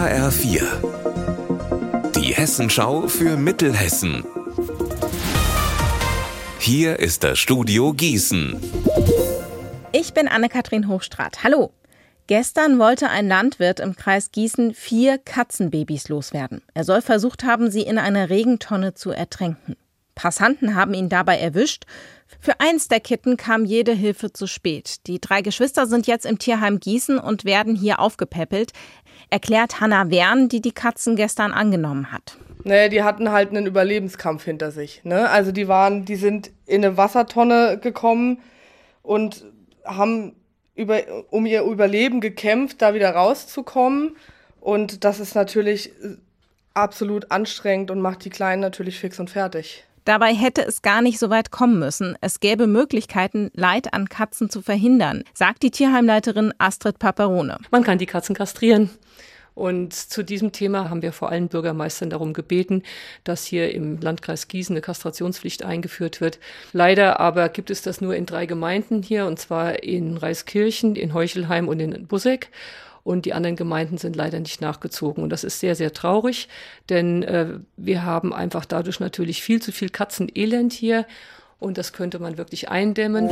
HR4. Die Hessenschau für Mittelhessen. Hier ist das Studio Gießen. Ich bin Anne-Kathrin Hochstrat. Hallo. Gestern wollte ein Landwirt im Kreis Gießen vier Katzenbabys loswerden. Er soll versucht haben, sie in einer Regentonne zu ertränken. Passanten haben ihn dabei erwischt. Für eins der Kitten kam jede Hilfe zu spät. Die drei Geschwister sind jetzt im Tierheim Gießen und werden hier aufgepäppelt, erklärt Hanna Wern, die die Katzen gestern angenommen hat. Naja, die hatten halt einen Überlebenskampf hinter sich. Ne? Also die waren, die sind in eine Wassertonne gekommen und haben über, um ihr Überleben gekämpft, da wieder rauszukommen. Und das ist natürlich absolut anstrengend und macht die Kleinen natürlich fix und fertig. Dabei hätte es gar nicht so weit kommen müssen. Es gäbe Möglichkeiten, Leid an Katzen zu verhindern, sagt die Tierheimleiterin Astrid Paperone. Man kann die Katzen kastrieren. Und zu diesem Thema haben wir vor allen Bürgermeistern darum gebeten, dass hier im Landkreis Gießen eine Kastrationspflicht eingeführt wird. Leider aber gibt es das nur in drei Gemeinden hier, und zwar in Reiskirchen, in Heuchelheim und in Busseck und die anderen Gemeinden sind leider nicht nachgezogen. Und das ist sehr, sehr traurig, denn äh, wir haben einfach dadurch natürlich viel zu viel Katzenelend hier und das könnte man wirklich eindämmen.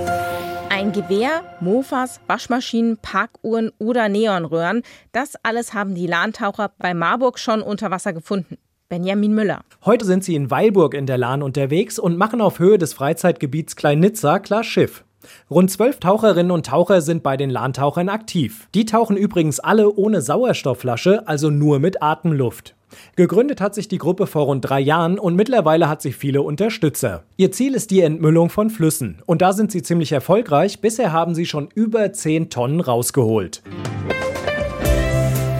Ein Gewehr, Mofas, Waschmaschinen, Parkuhren oder Neonröhren, das alles haben die Lahntaucher bei Marburg schon unter Wasser gefunden. Benjamin Müller. Heute sind sie in Weilburg in der Lahn unterwegs und machen auf Höhe des Freizeitgebiets Klein-Nizza klar Schiff. Rund zwölf Taucherinnen und Taucher sind bei den Lahntauchern aktiv. Die tauchen übrigens alle ohne Sauerstoffflasche, also nur mit Atemluft. Gegründet hat sich die Gruppe vor rund drei Jahren und mittlerweile hat sie viele Unterstützer. Ihr Ziel ist die Entmüllung von Flüssen. Und da sind sie ziemlich erfolgreich. Bisher haben sie schon über 10 Tonnen rausgeholt.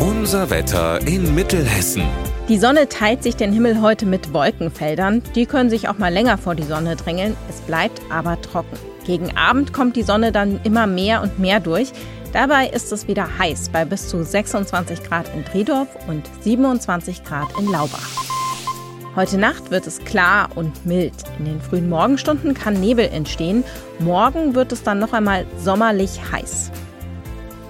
Unser Wetter in Mittelhessen. Die Sonne teilt sich den Himmel heute mit Wolkenfeldern. Die können sich auch mal länger vor die Sonne drängeln. Es bleibt aber trocken. Gegen Abend kommt die Sonne dann immer mehr und mehr durch. Dabei ist es wieder heiß bei bis zu 26 Grad in Driedorf und 27 Grad in Laubach. Heute Nacht wird es klar und mild. In den frühen Morgenstunden kann Nebel entstehen. Morgen wird es dann noch einmal sommerlich heiß.